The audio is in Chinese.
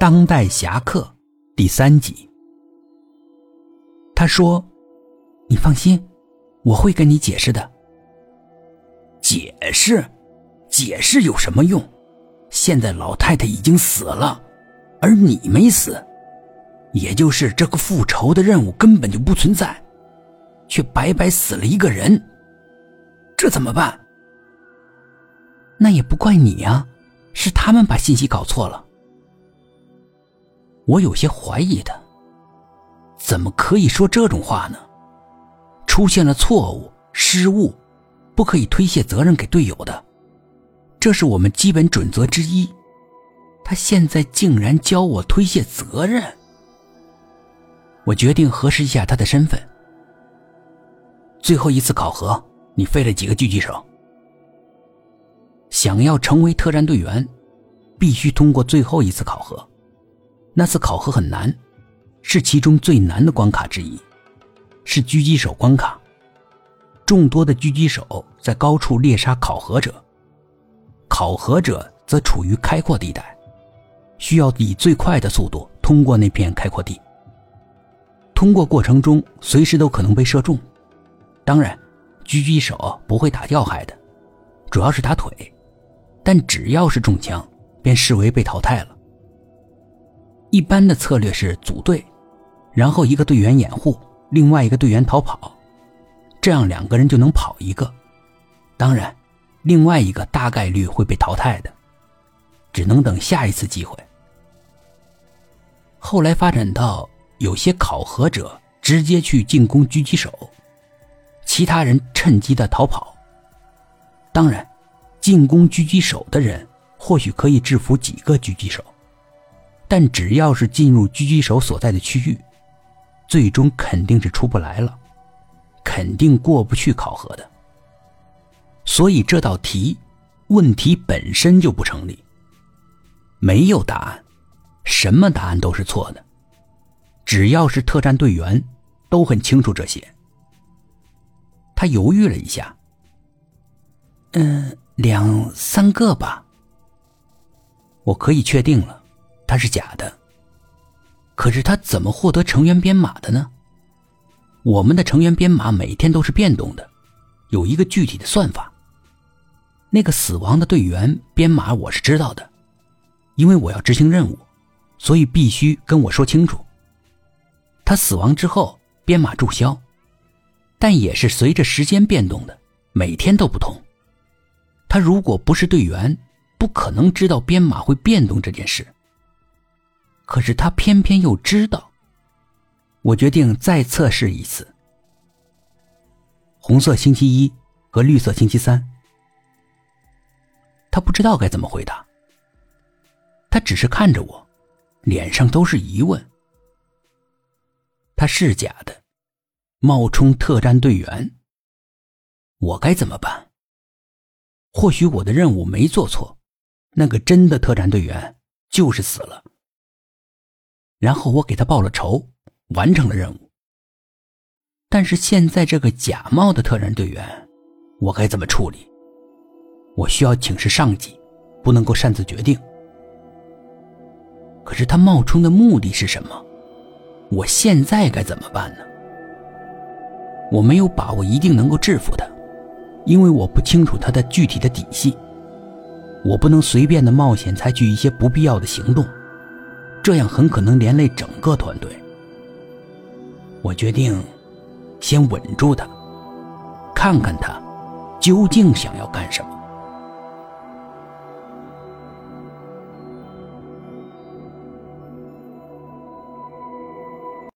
当代侠客》第三集。他说：“你放心，我会跟你解释的。解释，解释有什么用？现在老太太已经死了，而你没死，也就是这个复仇的任务根本就不存在，却白白死了一个人，这怎么办？那也不怪你呀，是他们把信息搞错了。”我有些怀疑他，怎么可以说这种话呢？出现了错误、失误，不可以推卸责任给队友的，这是我们基本准则之一。他现在竟然教我推卸责任，我决定核实一下他的身份。最后一次考核，你废了几个狙击手？想要成为特战队员，必须通过最后一次考核。那次考核很难，是其中最难的关卡之一，是狙击手关卡。众多的狙击手在高处猎杀考核者，考核者则处于开阔地带，需要以最快的速度通过那片开阔地。通过过程中随时都可能被射中，当然，狙击手不会打要害的，主要是打腿，但只要是中枪，便视为被淘汰了。一般的策略是组队，然后一个队员掩护，另外一个队员逃跑，这样两个人就能跑一个。当然，另外一个大概率会被淘汰的，只能等下一次机会。后来发展到有些考核者直接去进攻狙击手，其他人趁机的逃跑。当然，进攻狙击手的人或许可以制服几个狙击手。但只要是进入狙击手所在的区域，最终肯定是出不来了，肯定过不去考核的。所以这道题问题本身就不成立，没有答案，什么答案都是错的。只要是特战队员，都很清楚这些。他犹豫了一下，嗯，两三个吧。我可以确定了。他是假的，可是他怎么获得成员编码的呢？我们的成员编码每天都是变动的，有一个具体的算法。那个死亡的队员编码我是知道的，因为我要执行任务，所以必须跟我说清楚。他死亡之后编码注销，但也是随着时间变动的，每天都不同。他如果不是队员，不可能知道编码会变动这件事。可是他偏偏又知道，我决定再测试一次。红色星期一和绿色星期三，他不知道该怎么回答。他只是看着我，脸上都是疑问。他是假的，冒充特战队员。我该怎么办？或许我的任务没做错，那个真的特战队员就是死了。然后我给他报了仇，完成了任务。但是现在这个假冒的特战队员，我该怎么处理？我需要请示上级，不能够擅自决定。可是他冒充的目的是什么？我现在该怎么办呢？我没有把握一定能够制服他，因为我不清楚他的具体的底细。我不能随便的冒险采取一些不必要的行动。这样很可能连累整个团队。我决定先稳住他，看看他究竟想要干什么。